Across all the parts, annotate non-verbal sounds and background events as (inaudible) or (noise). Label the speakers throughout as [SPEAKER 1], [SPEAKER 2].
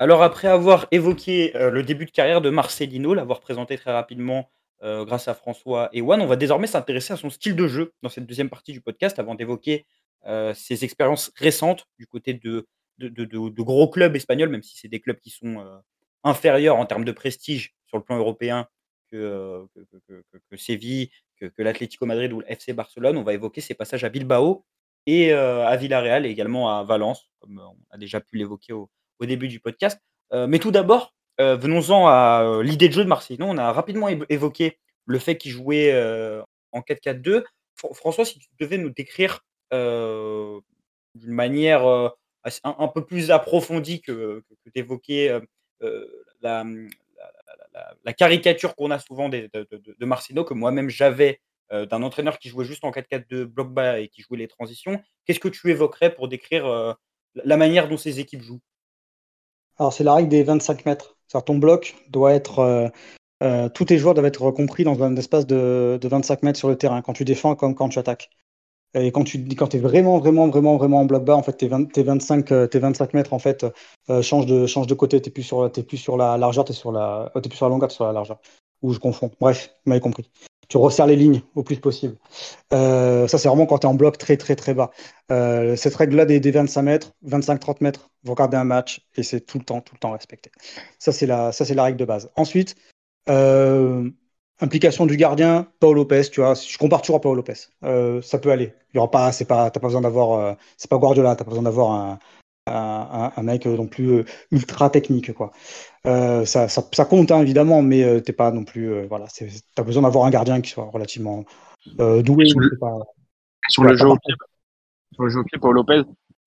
[SPEAKER 1] Alors après avoir évoqué, heu, le début de carrière de Marcelino, l'avoir présenté très rapidement, heu, grâce à François et One, on va désormais s'intéresser à son style de jeu dans cette deuxième partie du podcast avant d'évoquer, heu, ses expériences récentes du côté de de gros clubs espagnols, même si c'est des clubs qui sont, inférieurs en termes de prestige sur le plan européen que, que Séville, que l'Atlético Madrid ou le FC Barcelone. On va évoquer ses passages à Bilbao et à Villarreal et également à Valence, comme, on a déjà pu l'évoquer au au début du podcast. Heu, mais tout d'abord, heu, venons-en à, heu, l'idée de jeu de Marcelino. On a rapidement év évoqué le fait qu'il jouait, en 4-4-2. Fran François, si tu devais nous décrire, d'une manière, un peu plus approfondie que que d'évoquer, la, caricature qu'on a souvent de de Marcelino, que moi-même j'avais, d'un entraîneur qui jouait juste en 4-4-2 bloc bas et qui jouait les transitions. Qu'est-ce que tu évoquerais pour décrire, la manière dont ces équipes jouent?
[SPEAKER 2] Alors, c'est la règle des 25 mètres. C'est-à-dire ton bloc doit être, heu heu, tous tes joueurs doivent être compris dans un espace de de 25 mètres sur le terrain, quand tu défends comme quand tu attaques. Et quand tu quand es vraiment, vraiment, vraiment, vraiment en bloc bas, en fait, tes 20 tes 25, heu, tes 25 mètres en fait, heu, changent de changent de côté. Tu es plus sur tu plus sur la largeur, tu es plus sur la longueur, tu es sur la largeur. Ou je confonds. Bref, vous m'avez compris. Tu resserres les lignes au plus possible. Heu, ça, c'est vraiment quand tu es en bloc très, très, très bas. Heu, cette règle-là des des 25 mètres, 25-30 mètres, vous regardez un match et c'est tout le temps, tout le temps respecté. Ça, c'est la la règle de base. Ensuite, heu, implication du gardien, Paul Lopez, tu vois? Je compare toujours à Paul Lopez. Ça peut aller. Il y aura pas c'est pas tu as pas besoin d'avoir, c'est pas Guardiola, tu as pas besoin d'avoir un un mec non plus, heu, ultra technique, quoi. Heu, ça ça ça compte, hein, évidemment, mais heu, tu es pas non plus, voilà, c'est tu as besoin d'avoir un gardien qui soit relativement, doué,
[SPEAKER 3] Sur le
[SPEAKER 2] c'est pas
[SPEAKER 3] sur
[SPEAKER 2] voilà,
[SPEAKER 3] le jeu au pied sur le jeu au pied, Paul Lopez,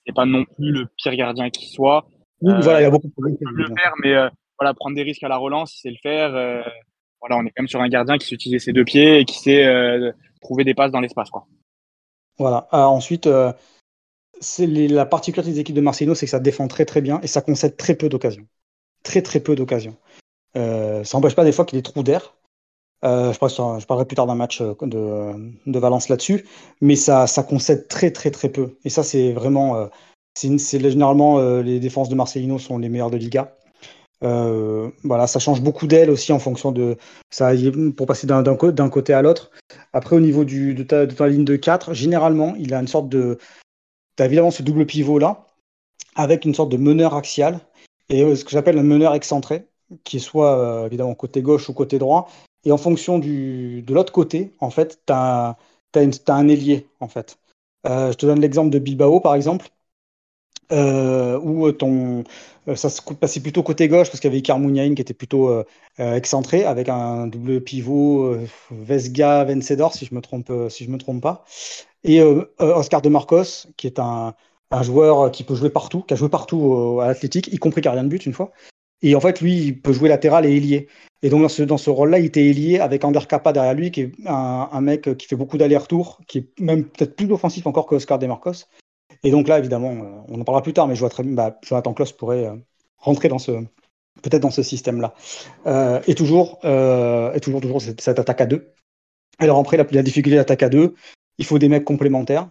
[SPEAKER 3] c'est pas non plus le pire gardien qui soit.
[SPEAKER 2] Oui, voilà, il y a beaucoup de bien sûr.
[SPEAKER 3] faire, mais voilà, prendre des risques à la relance, sait le faire. Voilà, on est quand même sur un gardien qui sait utiliser ses 2 pieds et qui sait, trouver des passes dans l'espace, quoi.
[SPEAKER 2] Voilà. Ensuite, c'est la particularité des équipes de Marcelino, c'est que ça défend très, très bien et ça concède très peu d'occasions. Très, très peu d'occasions. Heu, ça empêche pas des fois qu'il y ait des trous d'air. Heu, je parlerai plus tard d'un match, heu, de Valence là-dessus, mais ça concède très, très, très peu et ça, c'est vraiment, généralement, les défenses de Marcelino sont les meilleures de Liga. Ça change beaucoup d'ailes aussi en fonction de ça pour passer d'un d'un cô d'un côté à l'autre. Après au niveau de de ta ligne de 4, généralement, il a une sorte de tu as évidemment ce double pivot-là, avec une sorte de meneur axial et heu, ce que j'appelle un meneur excentré, qui est soit, heu, évidemment côté gauche ou côté droit et en fonction du de l'autre côté, en fait, tu as un ailier, en fait. Heu, je te donne l'exemple de Bilbao, par exemple, où ton ça se passait plutôt côté gauche parce qu'il y avait Iker Muniain qui était plutôt, excentré avec un double pivot, heu, Vesga, Vencedor si je me trompe, si je me trompe pas et heu heu, Oscar de Marcos qui est un joueur qui peut jouer partout, qui a joué partout à l'Athletic, y compris gardien de but une fois et en fait, lui, il peut jouer latéral et ailier et donc dans ce dans ce rôle-là, il était ailier avec Ander Capa derrière lui qui est un mec qui fait beaucoup d'allers-retours, qui est même peut-être plus offensif encore que Oscar de Marcos et donc là, évidemment, heu, on en parlera plus tard, mais je vois très bien, bah, Jonathan Klaus pourrait, rentrer dans ce peut-être dans ce système-là. Et toujours, et toujours toujours cette attaque à 2. Alors après la la difficulté de l'attaque à 2, il faut des mecs complémentaires.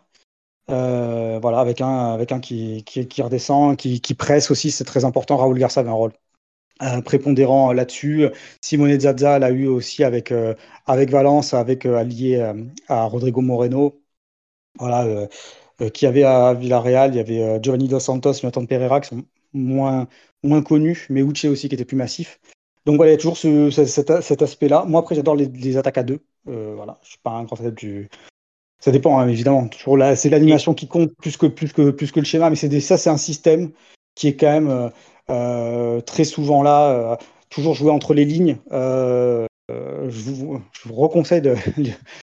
[SPEAKER 2] Heu, voilà, avec un avec un qui qui qui redescend, qui qui presse aussi, c'est très important. Raúl Garça avait un rôle, heu, prépondérant là-dessus. Simone Zaza l'a eu aussi avec, heu, avec Valence, avec, allié, à Rodrigo Moreno. Voilà, y avait à Villarreal, il y avait, Giovanni Dos Santos, Jonathan Pereira qui sont moins moins connus, mais Uche aussi qui était plus massif. Donc voilà, il y a toujours ce ce cet aspect-là. Moi après j'adore les les attaques à 2, heu, voilà, je suis pas un grand adepte du ça dépend, hein, évidemment, toujours là, c'est l'animation qui compte plus que plus que plus que le schéma, mais c'est des ça, c'est un système qui est quand même, heu heu, très souvent là, heu, toujours jouer entre les lignes. Heu, je vous je vous reconseille (laughs) de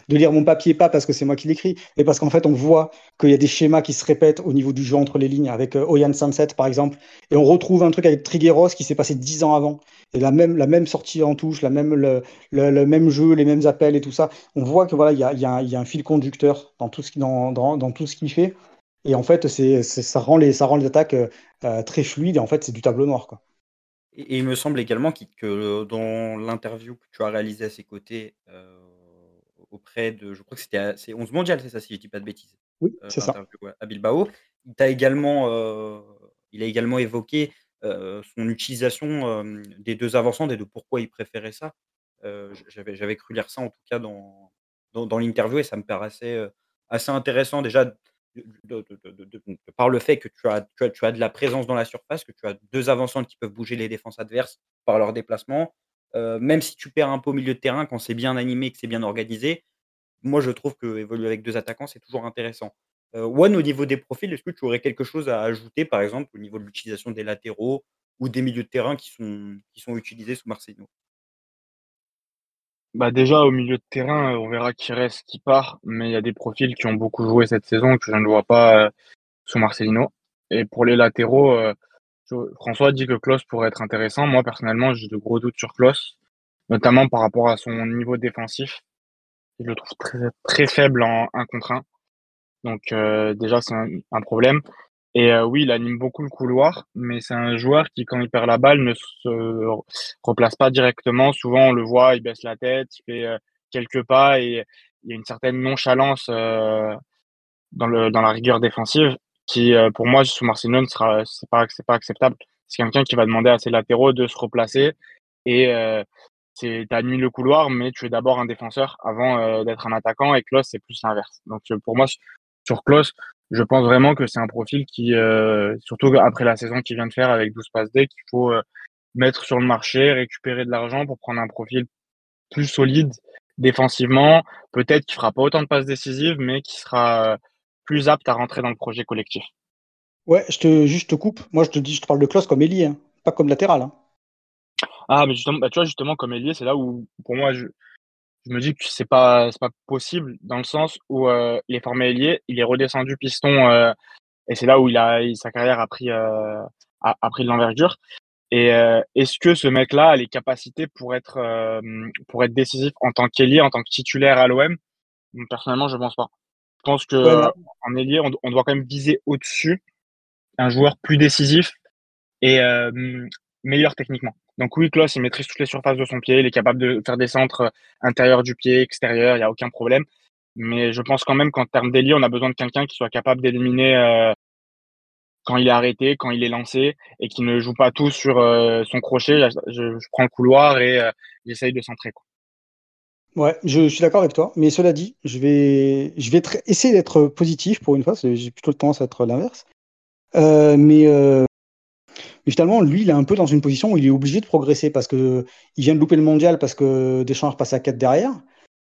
[SPEAKER 2] lire mon papier, pas parce que c'est moi qui l'écris, mais parce qu'en fait, on voit qu'il y a des schémas qui se répètent au niveau du jeu entre les lignes avec, heu, Oyan Sunset, par exemple et on retrouve un truc avec Trigueros qui s'est passé 10 ans avant et la même sortie en touche, la même le même jeu, les mêmes appels et tout ça. On voit que voilà, il y a un fil conducteur dans tout ce qu'il fait et en fait, ça rend les ça rend les attaques, heu, très fluides et en fait, c'est du tableau noir, quoi.
[SPEAKER 1] Et et il me semble également que dans l'interview que tu as réalisée à ses côtés, heu, auprès de je crois que c'était à c'est 11 mondial, c'est ça, si je dis pas de bêtises?
[SPEAKER 2] Oui,
[SPEAKER 1] Heu,
[SPEAKER 2] c'est ça.
[SPEAKER 1] l'interview, ouais, à Bilbao. Il t'a également, heu, il a également évoqué, son utilisation des deux avançants et de pourquoi il préférait ça. J'avais cru lire ça en tout cas dans, dans, l'interview et ça me paraissait assez intéressant déjà par le fait que tu as, de la présence dans la surface, que tu as deux avançants qui peuvent bouger les défenses adverses par leur déplacement. même si tu perds un peu au milieu de terrain, quand c'est bien animé, que c'est bien organisé, moi je trouve que évoluer avec deux attaquants, c'est toujours intéressant. One, au niveau des profils, est-ce que tu aurais quelque chose à ajouter, par exemple, au niveau de l'utilisation des latéraux ou des milieux de terrain qui sont, utilisés sous Marseillais
[SPEAKER 3] bah déjà au milieu de terrain, on verra qui reste, qui part, mais il y a des profils qui ont beaucoup joué cette saison que je ne vois pas sous Marcelino. Et pour les latéraux, François dit que Klaus pourrait être intéressant. Moi personnellement, j'ai de gros doutes sur Klaus, notamment par rapport à son niveau défensif. Je le trouve très, très faible en 1 contre 1. Donc déjà c'est un, problème. Et euh, oui, il anime beaucoup le couloir, mais c'est un joueur qui, quand il perd la balle, ne se replace pas directement. Souvent, on le voit, il baisse la tête, il fait euh, quelques pas et il y a une certaine nonchalance euh, dans, le, dans la rigueur défensive qui, pour moi, sous Marcelo, ne sera c'est pas c'est pas acceptable. C'est quelqu'un qui va demander à ses latéraux de se replacer et c'est tu animes le couloir, mais tu es d'abord un défenseur avant d'être un attaquant. Et Klaus, c'est plus l'inverse. Donc pour moi, sur Klaus, je pense vraiment que c'est un profil qui, euh, surtout après la saison qu'il vient de faire avec 12 passes D, qu'il faut euh, mettre sur le marché, récupérer de l'argent pour prendre un profil plus solide défensivement, peut-être qui fera pas autant de passes décisives, mais qui sera euh, plus apte à rentrer dans le projet collectif.
[SPEAKER 2] Ouais, je te, juste te coupe. Moi, je te dis, je te parle de Klaus comme ailier, hein, pas comme latéral. Hein.
[SPEAKER 3] Ah, mais justement, bah, tu vois, justement, comme ailier, c'est là où, pour moi, je, je me dis que c'est pas c'est pas possible dans le sens où euh, il est formé ailier, il est redescendu piston euh, et c'est là où il a sa carrière a pris euh, a, pris de l'envergure. Et est-ce que ce mec-là a les capacités pour être pour être décisif en tant qu'ailier, en tant que titulaire à l'OM Personnellement, je pense pas. Je pense que en ailier, on, on, doit quand même viser au-dessus un joueur plus décisif et meilleur techniquement. Donc oui, Klaus, il maîtrise toutes les surfaces de son pied, il est capable de faire des centres euh, intérieurs du pied, extérieur, il n'y a aucun problème. Mais je pense quand même qu'en termes d'ailier, on a besoin de quelqu'un qui soit capable d'éliminer euh, quand il est arrêté, quand il est lancé, et qui ne joue pas tout sur euh, son crochet. Je, prends le couloir et j'essaye de centrer. Quoi.
[SPEAKER 2] Ouais, je, suis d'accord avec toi. Mais cela dit, je vais, je vais essayer d'être positif pour une fois, j'ai plutôt tendance à être l'inverse. mais mais finalement, lui, il est un peu dans une position où il est obligé de progresser parce que il vient de louper le mondial parce que Deschamps passe à 4 derrière.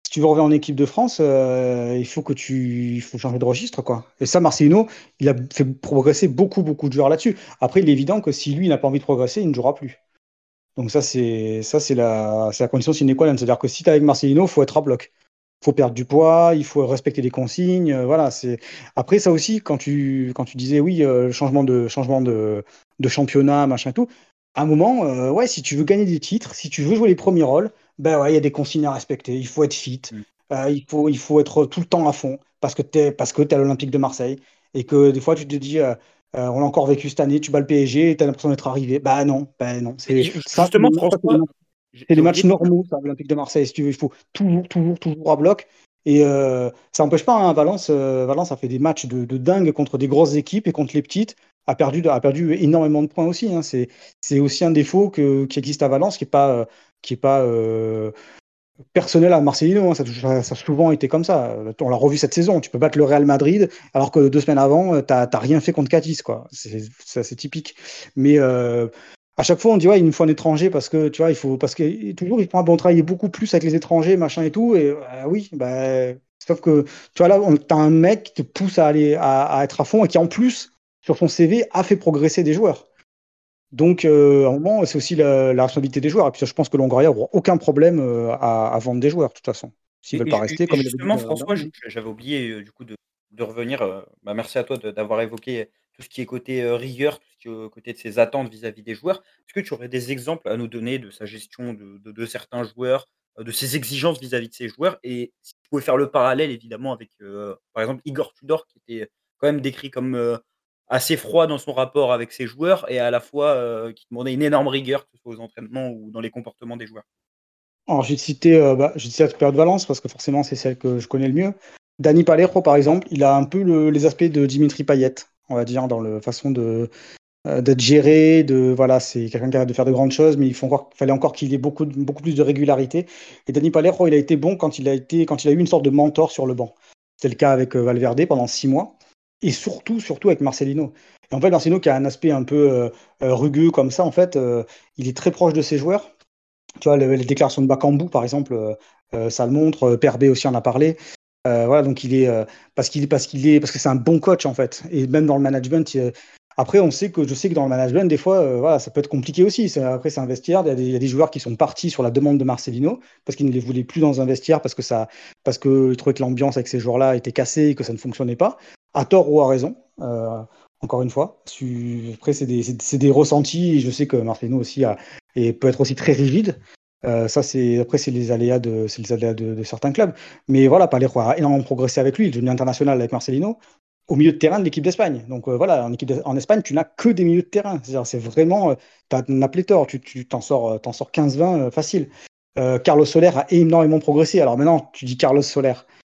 [SPEAKER 2] Si tu veux revenir en équipe de France, euh, il faut que tu il changer de registre. Et ça, Marcelino, il a fait progresser beaucoup, beaucoup de joueurs là-dessus. Après, il est évident que si lui n'a pas envie de progresser, il ne jouera plus. Donc ça, c'est ça, c'est la, la condition sine qua non. C'est-à-dire que si tu es avec Marcelino, il faut être à bloc faut perdre du poids, il faut respecter les consignes. Euh, voilà, c'est après ça aussi quand tu quand tu disais oui, euh, changement de changement de, de, championnat, machin tout. À un moment, euh, ouais, si tu veux gagner des titres, si tu veux jouer les premiers rôles, ben ouais, il y a des consignes à respecter. Il faut être fit, mm. il faut il faut être tout le temps à fond parce que t'es parce que t'es à l'Olympique de Marseille et que des fois tu te dis on l'a encore vécu cette année, tu bats le PSG, tu as l'impression d'être arrivé. Bah non, bah non.
[SPEAKER 1] C'est justement François,
[SPEAKER 2] c'est des matchs normaux, ça, l'Olympique de Marseille, si tu veux. Il faut toujours, toujours, toujours à bloc. Et euh, ça n'empêche pas, hein, Valence, euh, Valence a fait des matchs de, dingue contre des grosses équipes et contre les petites, a perdu, a perdu énormément de points aussi. Hein. C'est aussi un défaut que, qui existe à Valence qui n'est pas, qui est pas euh, personnel à Marcelino. Hein. Ça, ça, a souvent été comme ça. On l'a revu cette saison. Tu peux battre le Real Madrid alors que deux semaines avant, tu n'as rien fait contre Catis. C'est assez typique. Mais à chaque fois, on dit ouais, il nous faut un étranger parce que tu vois, il faut parce que toujours il prend bon travailler beaucoup plus avec les étrangers, machin et tout. Et euh, oui, bah, sauf que tu vois là, tu as un mec qui te pousse à aller à, être à fond et qui en plus sur son CV a fait progresser des joueurs. Donc, euh, à un moment, c'est aussi la, responsabilité des joueurs. Et puis, je pense que Longoria n'aura aucun problème euh, à, vendre des joueurs, de toute façon, s'ils veulent pas rester.
[SPEAKER 1] comme justement, François, j'avais oublié du coup de, revenir. Bah, merci à toi d'avoir évoqué tout ce qui est côté rigueur, tout côté de ses attentes vis-à-vis des joueurs. Est-ce que tu aurais des exemples à nous donner de sa gestion de, certains joueurs, de ses exigences vis-à-vis de ses joueurs? Et si tu pouvais faire le parallèle, évidemment, avec, par exemple, Igor Tudor, qui était quand même décrit comme assez froid dans son rapport avec ses joueurs et à la fois qui demandait une énorme rigueur, que ce soit aux entraînements ou dans les comportements des joueurs.
[SPEAKER 2] Alors, j'ai cité, bah, cité la période de Valence parce que forcément, c'est celle que je connais le mieux. Dani Palero, par exemple, il a un peu les aspects de Dimitri Payet on va dire, dans la façon de, d'être géré, de voilà, c'est quelqu'un qui a de faire de grandes choses, mais il faut encore, fallait encore qu'il ait beaucoup, beaucoup plus de régularité. Et Dani Palermo, il a été bon quand il a été, quand il a eu une sorte de mentor sur le banc. C'est le cas avec Valverde pendant six mois, et surtout, surtout avec Marcelino. Et en fait, Marcelino qui a un aspect un peu rugueux comme ça, en fait, il est très proche de ses joueurs. Tu vois, les, déclarations de Bakambu, par exemple, ça le montre. Perbe aussi en a parlé. voilà, donc il est parce qu'il est parce qu'il est parce que c'est un bon coach en fait, et même dans le management, après, on sait que je sais que dans le management, des fois, euh, voilà, ça peut être compliqué aussi. Après, c'est un vestiaire. Il y, a des, joueurs qui sont partis sur la demande de Marcelino parce qu'ils ne les voulaient plus dans un vestiaire parce que ça, parce qu'ils trouvaient que l'ambiance avec ces joueurs-là était cassée et que ça ne fonctionnait pas. À tort ou à raison. Euh, encore une fois. Après, c'est des, ressentis. Je sais que Marcelino aussi a, et peut être aussi très rigide. Euh, ça, c'est après, c'est les aléas de, de, certains clubs. Mais voilà, Palermo a énormément progressé avec lui. Il est devenu international avec Marcelino au milieu de terrain de l'équipe d'Espagne. Donc euh, voilà, en, Espagne, tu n'as que des milieux de terrain. C'est vraiment, euh, tu as une pléthore, tu t'en sors, euh, sors 15-20 facile. Carlos Soler a énormément progressé. Alors maintenant, tu dis Carlos Soler.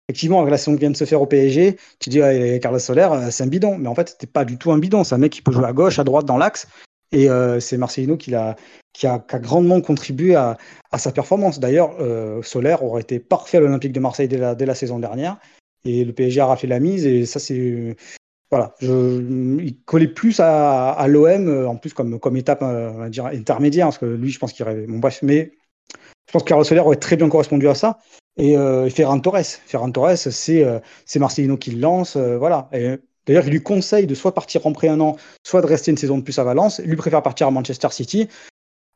[SPEAKER 2] Effectivement, avec la saison qui vient de se faire au PSG, tu dis Carlos Soler, c'est un bidon. Mais en fait, c'était pas du tout un bidon. C'est un mec qui peut jouer à gauche, à droite, dans l'axe. Et c'est Marcelino qui a, qui, a, grandement contribué à, sa performance. D'ailleurs, Soler aurait été parfait à l'Olympique de Marseille dès la saison dernière. Et le PSG a raflé la mise. Et ça, c'est. Voilà. Il collait plus à, l'OM, euh, en plus, comme, comme étape euh, intermédiaire. Parce que lui, je pense qu'il rêvait. Bon, bref. Mais je pense que Carlos Soler aurait très bien correspondu à ça. Et, euh, Ferran Torres. Ferran Torres, c'est euh, Marcelino qui le lance. voilà. Et, D'ailleurs, il lui conseille de soit partir en pré un an, soit de rester une saison de plus à Valence. Lui préfère partir à Manchester City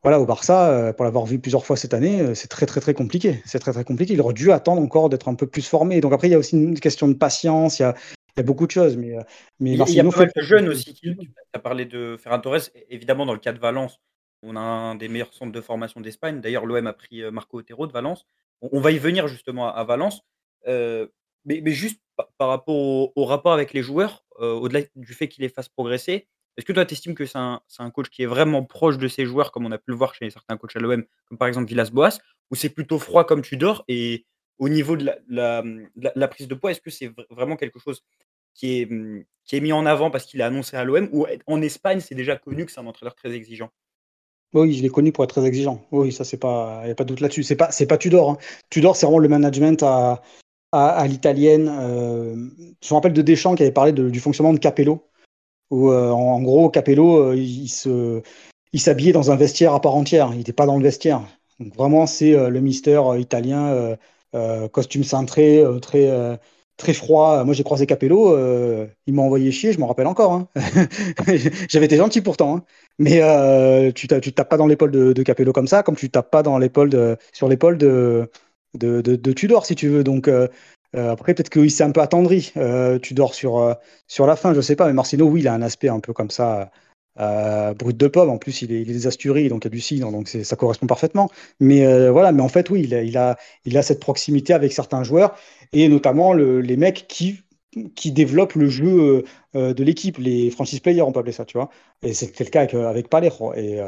[SPEAKER 2] voilà, au Barça, euh, pour l'avoir vu plusieurs fois cette année, euh, c'est très très très compliqué. C'est très très compliqué. Il aurait dû attendre encore d'être un peu plus formé. Donc après, il y a aussi une question de patience. Il y a, il y a beaucoup de choses. Mais, euh, mais
[SPEAKER 1] il, y a pas mal de jeunes aussi. Tu as parlé de Ferran Torres. Évidemment, dans le cas de Valence, on a un des meilleurs centres de formation d'Espagne. D'ailleurs, l'OM a pris Marco Otero de Valence. On, va y venir justement à, Valence. mais, mais, juste par, rapport au, au, rapport avec les joueurs, au-delà du fait qu'il les fasse progresser, est-ce que toi, tu estimes que c'est un, coach qui est vraiment proche de ses joueurs, comme on a pu le voir chez certains coachs à l'OM, comme par exemple Villas-Boas, ou c'est plutôt froid comme tu dors Et au niveau de la, prise de poids, est-ce que c'est vraiment quelque chose qui est, mmh, qui est mis en avant parce qu'il a annoncé à l'OM, ou en Espagne, c'est déjà connu que c'est un entraîneur très exigeant?
[SPEAKER 2] Oui, je l'ai connu pour être très exigeant. Oui, ça, c'est pas, il n'y a pas de doute là-dessus. C'est pas, c'est pas Tudor. Hein. Tudor, c'est vraiment le management à, à, l'italienne. Euh, je me rappelle de Deschamps qui avait parlé du fonctionnement de Capello où euh, en, gros Capello euh, il s'habillait dans un vestiaire à part entière, il n'était pas dans le vestiaire. Donc vraiment c'est euh, le mystère italien, costume cintré, très très froid. Moi, j'ai croisé Capello, il m'a envoyé chier, je m'en rappelle encore. Hein. (laughs) J'avais été gentil pourtant, hein. mais tu, tu tapes pas dans l'épaule de, Capello comme ça, comme tu tapes pas dans l'épaule sur l'épaule de, de, de, Tudor, si tu veux. Donc, euh, après, peut-être qu'il s'est un peu attendri. Euh, tu dors sur, euh, sur la fin, je sais pas. Mais Marcino, oui, il a un aspect un peu comme ça, brut de pomme. En plus, il est, il donc il y a du cidre, donc ça correspond parfaitement. Mais voilà, mais en fait, oui, il a, il a, il a cette proximité avec certains joueurs, et notamment le, les mecs qui qui développent le jeu de l'équipe, les franchise players, on peut appeler ça, tu vois. Et c'était le cas avec, avec Palermo. Et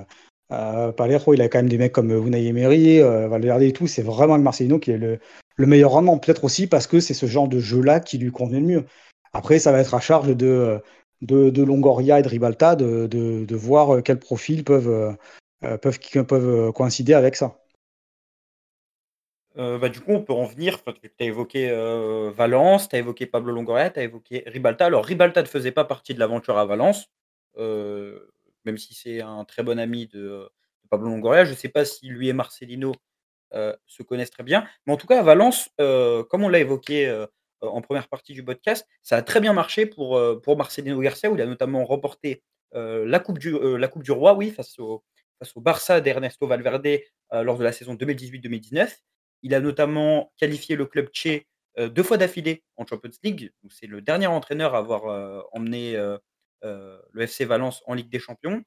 [SPEAKER 2] Palermo, il a quand même des mecs comme Unai Emery, Valverde et tout. C'est vraiment Marcelino qui est le, le meilleur rendement. Peut-être aussi parce que c'est ce genre de jeu-là qui lui convient le mieux. Après, ça va être à charge de, Longoria et de Ribalta de, de, voir quels profils peuvent, euh, peuvent coïncider avec ça.
[SPEAKER 1] Euh, bah, du coup, on peut en venir. tu as évoqué euh, Valence, tu as évoqué Pablo Longoria, tu as évoqué Ribalta. Alors, Ribalta ne faisait pas partie de l'aventure à Valence, même si c'est un très bon ami de, de Pablo Longoria. Je ne sais pas si lui et Marcelino euh, se connaissent très bien. Mais en tout cas, à Valence, euh, comme on l'a évoqué euh, en première partie du podcast, ça a très bien marché pour, pour Marcelino Garcia, où il a notamment remporté la, coupe du, la Coupe du Roi, oui, face au, face au Barça d'Ernesto Valverde lors de la saison 2018-2019. Il a notamment qualifié le club tché deux fois d'affilée en Champions League. C'est le dernier entraîneur à avoir emmené le FC Valence en Ligue des Champions.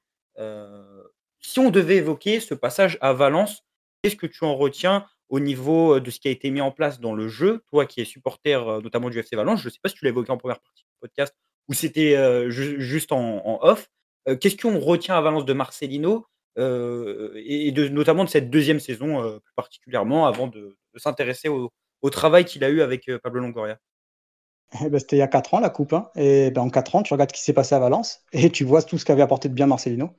[SPEAKER 1] si on devait évoquer ce passage à Valence Qu'est-ce que tu en retiens au niveau de ce qui a été mis en place dans le jeu? Toi qui es supporter notamment du FC Valence, je ne sais pas si tu l'as évoqué en première partie du podcast ou c'était juste en, off. Qu'est-ce qu'on retient à Valence de Marcelino et notamment de cette deuxième saison plus particulièrement avant de, s'intéresser au, travail qu'il a eu avec Pablo Longoria?
[SPEAKER 2] Eh ben, c'était il y a 4 ans la coupe. Hein. Et ben, en 4 ans, tu regardes ce qui s'est passé à Valence et tu vois tout ce qu'avait apporté de bien Marcelino.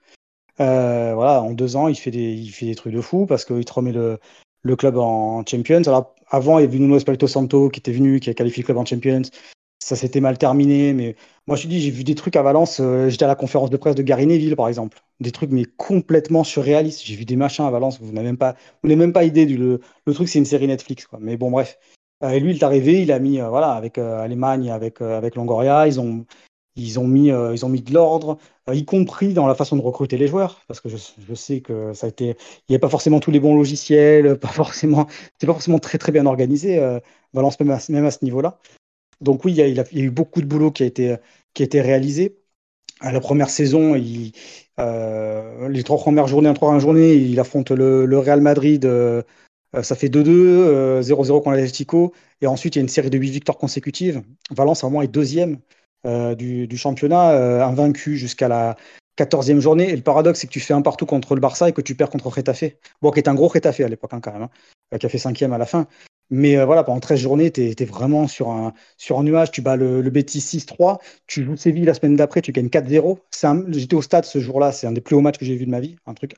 [SPEAKER 2] Euh, voilà, en deux ans, il fait des, il fait des trucs de fou parce qu'il te remet le, le club en Champions. Alors, avant, il y avait Nuno Espirito Santo qui était venu, qui a qualifié le club en Champions. Ça s'était mal terminé, mais moi je te dis, j'ai vu des trucs à Valence. Euh, j'étais à la conférence de presse de Gary Neville, par exemple. Des trucs, mais complètement surréalistes. J'ai vu des machins à Valence, vous n'avez même pas, vous n'avez même pas idée du le, le truc, c'est une série Netflix, quoi. Mais bon, bref. Euh, et lui, il est arrivé, il a mis, voilà, avec Allemagne, avec, avec Longoria, ils ont, ils ont mis, ils ont mis de l'ordre, y compris dans la façon de recruter les joueurs, parce que je, sais que ça a été, il n'y a pas forcément tous les bons logiciels, pas forcément, c'est pas forcément très très bien organisé, Valence même à, à ce niveau-là. Donc oui, il y, a, il, y a, eu beaucoup de boulot qui a été, qui a été réalisé. À la première saison, il, euh, les trois premières journées, en trois journées, il affronte le, Real Madrid. Euh, ça fait 2-2, 0-0 contre l'Atletico. Et ensuite, il y a une série de huit victoires consécutives. Valence, vraiment, est deuxième euh, du, du, championnat, euh, invaincu jusqu'à la 14e journée. Et le paradoxe, c'est que tu fais un partout contre le Barça et que tu perds contre Retafe. Bon, qui est un gros Retafe à l'époque, hein, quand même, hein, qui a fait cinquième à la fin. Mais euh, voilà, pendant 13 journées, tu es, vraiment sur un, nuage. Tu bats le, le Betis 6-3. Tu joues Séville la semaine d'après, tu gagnes 4-0. J'étais au stade ce jour-là. C'est un des plus hauts matchs que j'ai vu de ma vie. Un truc,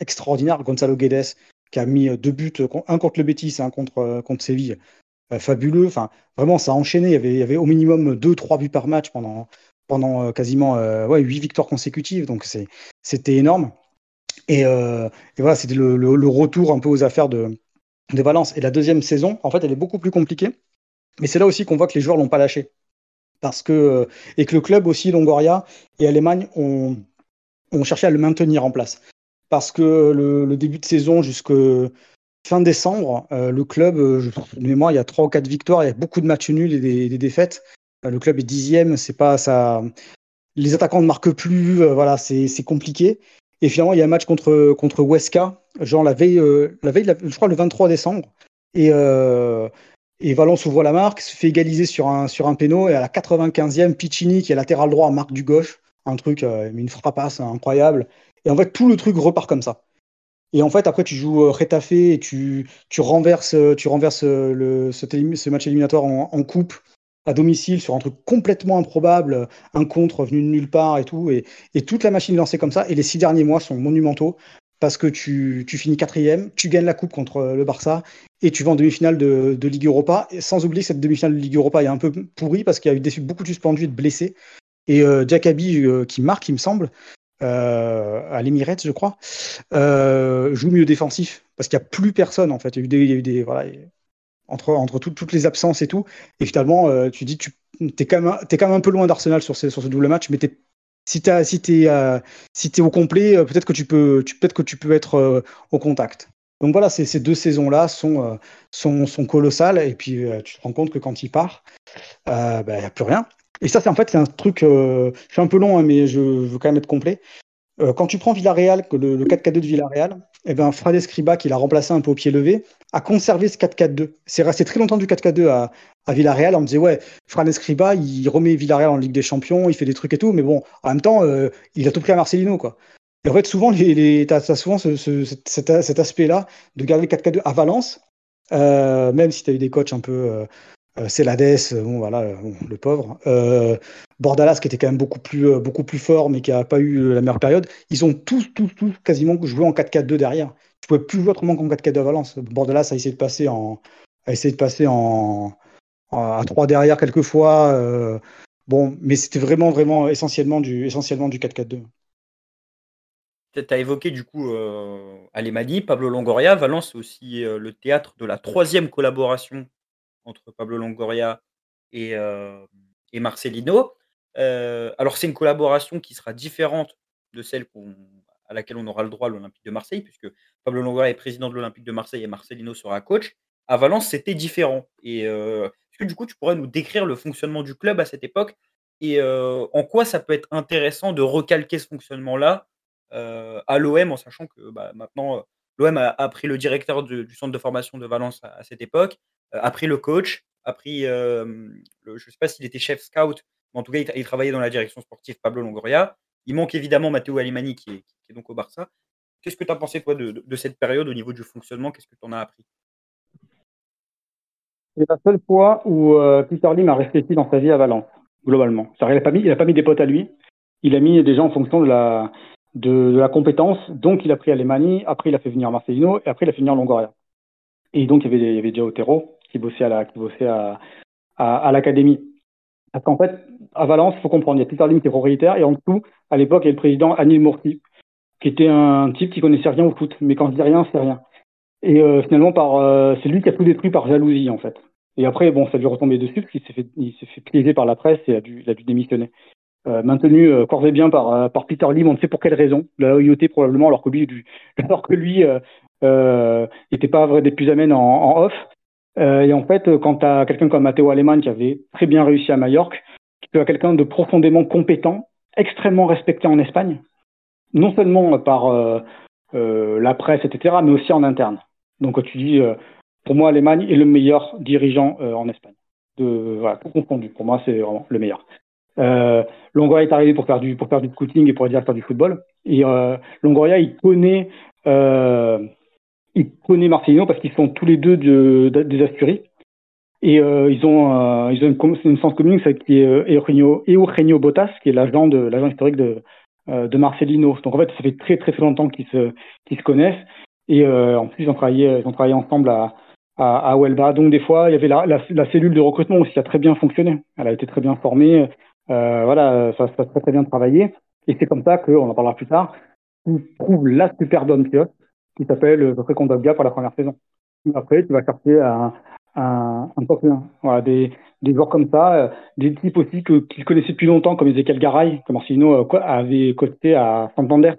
[SPEAKER 2] extraordinaire. Gonzalo Guedes qui a mis euh, deux buts, un contre le Betis, un contre, euh, contre Séville. Fabuleux. Enfin, vraiment, ça a enchaîné. Il y avait, au minimum 2-3 buts par match pendant, pendant quasiment ouais, 8 victoires consécutives. Donc, c'était énorme. Et, et voilà, c'était le, retour un peu aux affaires de de Valence. Et la deuxième saison, en fait, elle est beaucoup plus compliquée. Mais c'est là aussi qu'on voit que les joueurs l'ont pas lâché. Parce que, euh, et que le club aussi, Longoria et Allemagne, ont, ont cherché à le maintenir en place. Parce que le, début de saison jusqu'à fin décembre, euh, le club, euh, je, de mémoire, il y a trois ou quatre victoires, il y a beaucoup de matchs nuls et des, défaites. le club est dixième, c'est pas ça. Les attaquants ne marquent plus, voilà, c'est compliqué. Et finalement, il y a un match contre, contre Huesca, genre la veille, euh, je crois le 23 décembre. Et, euh, Valence ouvre la marque, se fait égaliser sur un, sur un péno. Et à la 95e, Piccini, qui est latéral droit, marque du gauche. Un truc, euh, une frappasse incroyable. Et en fait, tout le truc repart comme ça. Et en fait, après, tu joues euh, Retafe et tu, tu renverses, tu renverses le, ce, match éliminatoire en, coupe à domicile sur un truc complètement improbable, un contre venu de nulle part et tout, et, et toute la machine lancée comme ça. Et les six derniers mois sont monumentaux parce que tu, tu, finis quatrième, tu gagnes la coupe contre le Barça et tu vas en demi-finale de, de, Ligue Europa. Sans oublier que cette demi-finale de Ligue Europa est un peu pourrie parce qu'il y a eu beaucoup de suspendus et de blessés. Et euh, euh, qui marque, il me semble, euh, à l'Emirates, je crois, euh, joue mieux défensif parce qu'il n'y a plus personne en fait. Il y a eu des, voilà, entre, entre tout, toutes les absences et tout. Et finalement, euh, tu dis, tu es quand, même, es quand même un peu loin d'Arsenal sur sur ce double match, mais si tu si es, euh, si es au complet, peut-être que tu peux, tu, peut que tu peux être au contact. Donc voilà, ces, ces deux saisons-là sont, sont, sont, colossales. Et puis, tu te rends compte que quand il part, il n'y a plus rien. Et ça, c'est en fait, c'est un truc. je suis un peu long, hein, mais je veux quand même être complet. quand tu prends Villarreal, le, le 4-4-2 de Villarreal, eh ben, Escriba, qui l'a remplacé un peu au pied levé, a conservé ce 4-4-2. C'est resté très longtemps du 4-4-2 à, à, Villarreal. On me disait, ouais, Frade Escriba, il remet Villarreal en Ligue des Champions, il fait des trucs et tout, mais bon, en même temps, euh, il a tout pris à Marcelino, quoi. Et en fait, souvent, les, les, tu as, souvent ce, ce, cet, aspect-là de garder le 4-4-2 à Valence, euh, même si tu as eu des coachs un peu. Euh, euh Celades, bon voilà, bon, le pauvre. Euh, Bordalas qui était quand même beaucoup plus, euh, beaucoup plus fort, mais qui n'a pas eu la meilleure période. Ils ont tous, tous, tous quasiment joué en 4-4-2 derrière. Tu pouvais plus jouer autrement qu'en 4-4-2 à Valence. Bordalas a essayé de passer en, a essayé de passer en, à 3 derrière quelquefois. Euh, bon, mais c'était vraiment, vraiment essentiellement du, essentiellement du 4-4-2.
[SPEAKER 1] Tu as évoqué du coup euh, Alemani, Pablo Longoria. Valence, c'est aussi euh, le théâtre de la troisième collaboration entre Pablo Longoria et, euh, Marcelino. Euh, alors, c'est une collaboration qui sera différente de celle à laquelle on aura le droit à l'Olympique de Marseille, puisque Pablo Longoria est président de l'Olympique de Marseille et Marcelino sera coach. À Valence, c'était différent. Et euh, est-ce que du coup, tu pourrais nous décrire le fonctionnement du club à cette époque et en quoi ça peut être intéressant de recalquer ce fonctionnement-là à l'OM, en sachant que bah, maintenant, l'OM a, pris le directeur du, centre de formation de Valence à cette époque, a pris le coach, a le, je ne sais pas s'il était chef scout, en tout cas, il, il, travaillait dans la direction sportive Pablo Longoria. Il manque évidemment Matteo Alimani qui est, donc au Barça. Qu'est-ce que tu as pensé, toi, de, cette période au niveau du fonctionnement? Qu'est-ce que tu en as appris?
[SPEAKER 2] C'est la seule fois où euh, Peter Lim a réfléchi dans sa vie à Valence, globalement. Il n'a pas, mis, des potes à lui, il a mis des gens en fonction de la, de, la compétence. Donc, il a pris Alemani, après, il a fait venir Marcelino, et après, il a fait venir Longoria. Et donc, il y avait, il y avait déjà Otero qui bossait à la, bossait à, l'académie. Parce qu'en fait, à Valence, il faut comprendre, il y a Peter Lim qui est propriétaire, et en dessous, à l'époque, il y a le président Anil Murti, qui était un type qui connaissait rien au foot. Mais quand je dis rien, c'est rien. Et euh, finalement, euh, c'est lui qui a tout détruit par jalousie, en fait. Et après, bon, ça lui est retombé dessus parce qu'il s'est fait, il par la presse et a dû, il a dû démissionner. Euh, maintenu corps et bien par, Peter Lim, on ne sait pour quelle raison. La probablement, alors que lui, (laughs) alors que lui n'était pas vrai des plus amènes en off. Et en fait, quand tu as quelqu'un comme Matteo Alemann qui avait très bien réussi à Majorque, tu as quelqu'un de profondément compétent, extrêmement respecté en Espagne, non seulement par la presse, etc., mais aussi en interne. Donc tu dis, pour moi, l'Allemagne est le meilleur dirigeant en Espagne. De, voilà, tout confondu. Pour moi, c'est vraiment le meilleur. Euh, Longoria est arrivé pour faire du pour faire du et pour être directeur du football. Et euh, Longoria, il connaît euh, il connaît Marcelino parce qu'ils sont tous les deux de, des Asturies. Et euh, ils ont euh, ils ont une, une sens commune, c'est qui est Eugenio, Eugenio Botas, qui est l'agent de l'agent historique de de Marcelino. Donc en fait, ça fait très très très longtemps qu'ils se qu'ils se connaissent. Et en plus, ils ont travaillé ils ont travaillé ensemble à à, à. Donc des fois, il y avait la, la, la, cellule de recrutement aussi qui a très bien fonctionné. Elle a été très bien formée. Euh, voilà, ça se passe très, très bien de travailler. Et c'est comme ça qu'on en parlera plus tard, tu trouves la super bonne pioche qui s'appelle Geoffrey Kondogbia pour la première saison. Après, tu vas chercher un, un, un top 1. Voilà, des, des joueurs comme ça, euh, des types aussi que, qu'ils connaissaient depuis longtemps, comme Ezekiel Garay, que Marcelino euh, avait coté à Santander.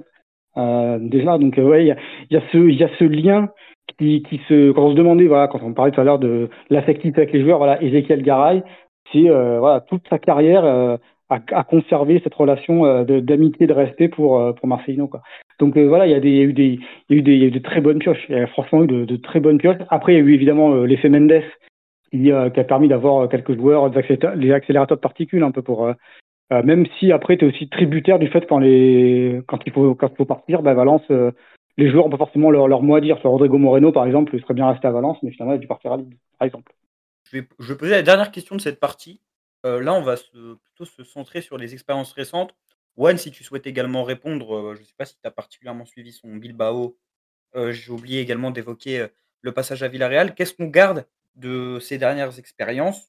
[SPEAKER 2] Euh, déjà, donc euh, ouais, il y a, y, a ce, y a ce lien qui, qui se, quand on se demandait, voilà, quand on parlait tout à l'heure de l'affectivité avec les joueurs, voilà, Ezekiel Garay, c'est euh, voilà, toute sa carrière euh, à, conserver cette relation euh, d'amitié, de, respect pour, pour Marcelino. Quoi. Donc voilà, il y, a des, eu des, des, de très bonnes pioches. Il y a franchement eu de, très bonnes pioches. Après, il y a eu évidemment l'effet Mendes qui, a permis d'avoir quelques joueurs, les accélérateurs de particules un peu pour. Euh, même si après, tu es aussi tributaire du fait quand, les, quand, il, faut, quand il faut partir, bah, Valence, les joueurs n'ont pas forcément leur, leur mot à dire. Sur Rodrigo Moreno, par exemple, il serait bien resté à Valence, mais finalement, il a dû partir à Lille, par exemple.
[SPEAKER 1] Je vais, poser la dernière question de cette partie. Euh, là, on va plutôt se centrer sur les expériences récentes. Juan, si tu souhaites également répondre, euh, je ne sais pas si tu as particulièrement suivi son Bilbao. Euh, j'ai oublié également d'évoquer le passage à Villarreal. Qu'est-ce qu'on garde de ces dernières expériences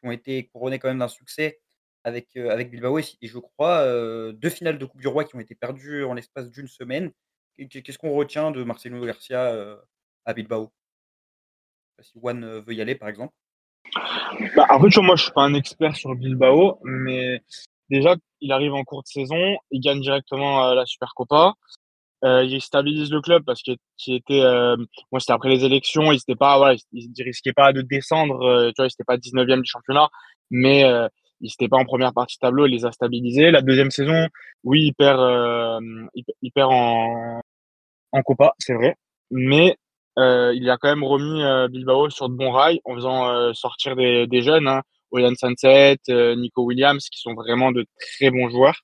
[SPEAKER 1] qui ont été couronnées quand même d'un succès avec, avec Bilbao et, je crois deux finales de Coupe du Roi qui ont été perdues en l'espace d'une semaine. Qu'est-ce qu'on retient de Marcelo Garcia à Bilbao? Si Juan veut y aller, par exemple.
[SPEAKER 3] Bah, en fait, moi, je suis pas un expert sur Bilbao, mais déjà, il arrive en cours de saison, il gagne directement euh, la Supercopa. Euh, il stabilise le club parce qu'il était, euh, moi c'était après les élections, il il, risquait pas de descendre, euh, tu vois, il n'était pas 19e du championnat, mais euh, il n'était pas en première partie de tableau, il les a stabilisés. La deuxième saison, oui, il perd, il, perd en, en Copa, c'est vrai, mais il a quand même remis Bilbao sur de bons rails en faisant sortir des, des jeunes, hein, Oyan Sunset, Nico Williams, qui sont vraiment de très bons joueurs.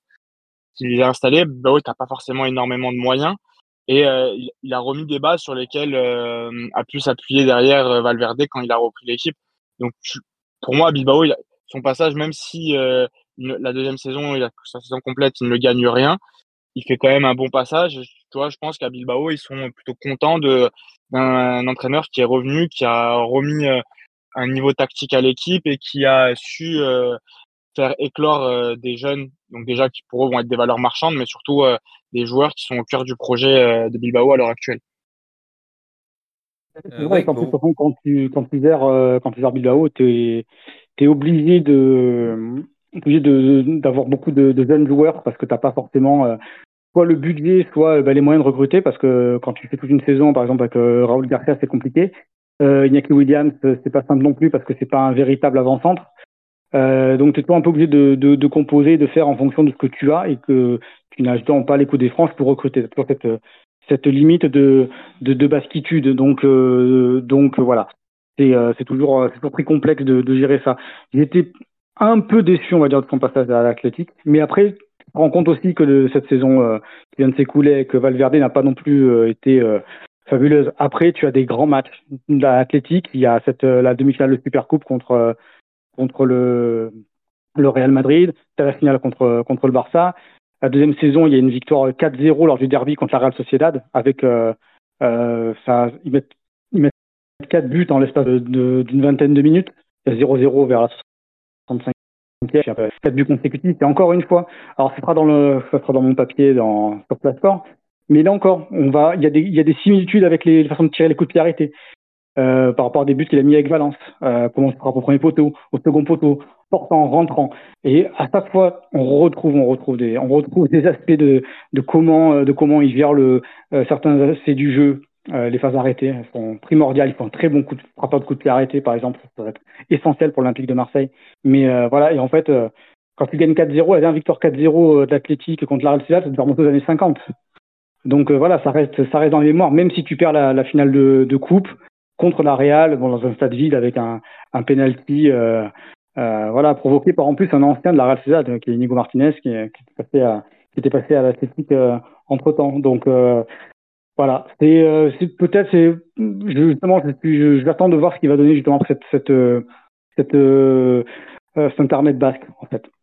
[SPEAKER 3] Il les a installés. Bilbao n'a pas forcément énormément de moyens. Et il, il, a remis des bases sur lesquelles a pu s'appuyer derrière Valverde quand il a repris l'équipe. Donc, pour moi, Bilbao, il son passage, même si la deuxième saison, sa saison complète, il ne gagne rien, il fait quand même un bon passage. Tu vois, je pense qu'à Bilbao, ils sont plutôt contents d'un entraîneur qui est revenu, qui a remis euh, un niveau tactique à l'équipe et qui a su euh, faire éclore euh, des jeunes, donc déjà qui pour eux vont être des valeurs marchandes, mais surtout des joueurs qui sont au cœur du projet de Bilbao à l'heure actuelle.
[SPEAKER 2] C'est vrai qu'en plus, quand tu, quand tu gères, quand tu gères Bilbao, tu es, obligé de obligé d'avoir beaucoup de, de, jeunes joueurs parce que tu n'as pas forcément soit le budget, soit bah, les moyens de recruter, parce que quand tu fais toute une saison, par exemple avec euh, Raoul Garcia, c'est compliqué. Euh, Iñaki Williams, c'est pas simple non plus parce que c'est pas un véritable avant-centre. Euh, donc tu es un peu obligé de, de, de, composer, de faire en fonction de ce que tu as et que tu n'as pas les coups des France pour recruter. C'est toujours cette, cette limite de, de, de baskitude. Donc, euh, donc voilà, c'est euh, toujours, toujours très complexe de, de gérer ça. J'étais un peu déçu, on va dire, de son passage à l'Athletic, mais après rend compte aussi que cette saison euh, qui vient de s'écouler, que Valverde n'a pas non plus euh, été euh, fabuleuse. Après, tu as des grands matchs. L'Athletic, il y a cette, la demi-finale de Supercoupe contre, contre le, le Real Madrid, tu as la finale contre, contre le Barça. La deuxième saison, il y a une victoire 4-0 lors du derby contre la Real Sociedad, avec ça, ils mettent, ils mettent 4 buts en l'espace d'une vingtaine de minutes. Il y a 0-0 vers la 65 4 buts consécutifs. Et encore une fois, alors ça sera dans le, ça sera dans mon papier dans, sur Plasport. Mais là encore, on va, il y a des, il y a des similitudes avec les, façons de tirer les coups de pied arrêtés. Euh, par rapport à des buts qu'il a mis avec Valence, euh, comment se frappe au premier poteau, au second poteau, portant, rentrant. Et à chaque fois, on retrouve, on retrouve des, on retrouve des aspects de, de comment, de comment il gère le, euh, certains aspects du jeu, euh, les phases arrêtées sont primordiales. Ils font un très bon coup de frappeur de coup de pied arrêté, par exemple. Ça va être essentiel pour l'Olympique de Marseille. Mais euh, voilà, et en fait, euh, quand tu gagnes 4-0, la dernière victoire 4-0 d'Athletic contre la Real Sociedad, ça te remonter aux années 50. Donc voilà, ça reste, ça reste dans les mémoires, même si tu perds la, la finale de, de, coupe contre la Real, bon, dans un stade vide avec un, un penalty, voilà, provoqué par en plus un ancien de la Real Sociedad, qui est Inigo Martinez, qui, qui, était passé à, qui était passé à l'Athletic entre temps. Donc voilà, c'est euh, peut-être c'est justement j'attends de voir ce qu'il va donner justement cette cette euh, cette euh, cet internet basque en fait.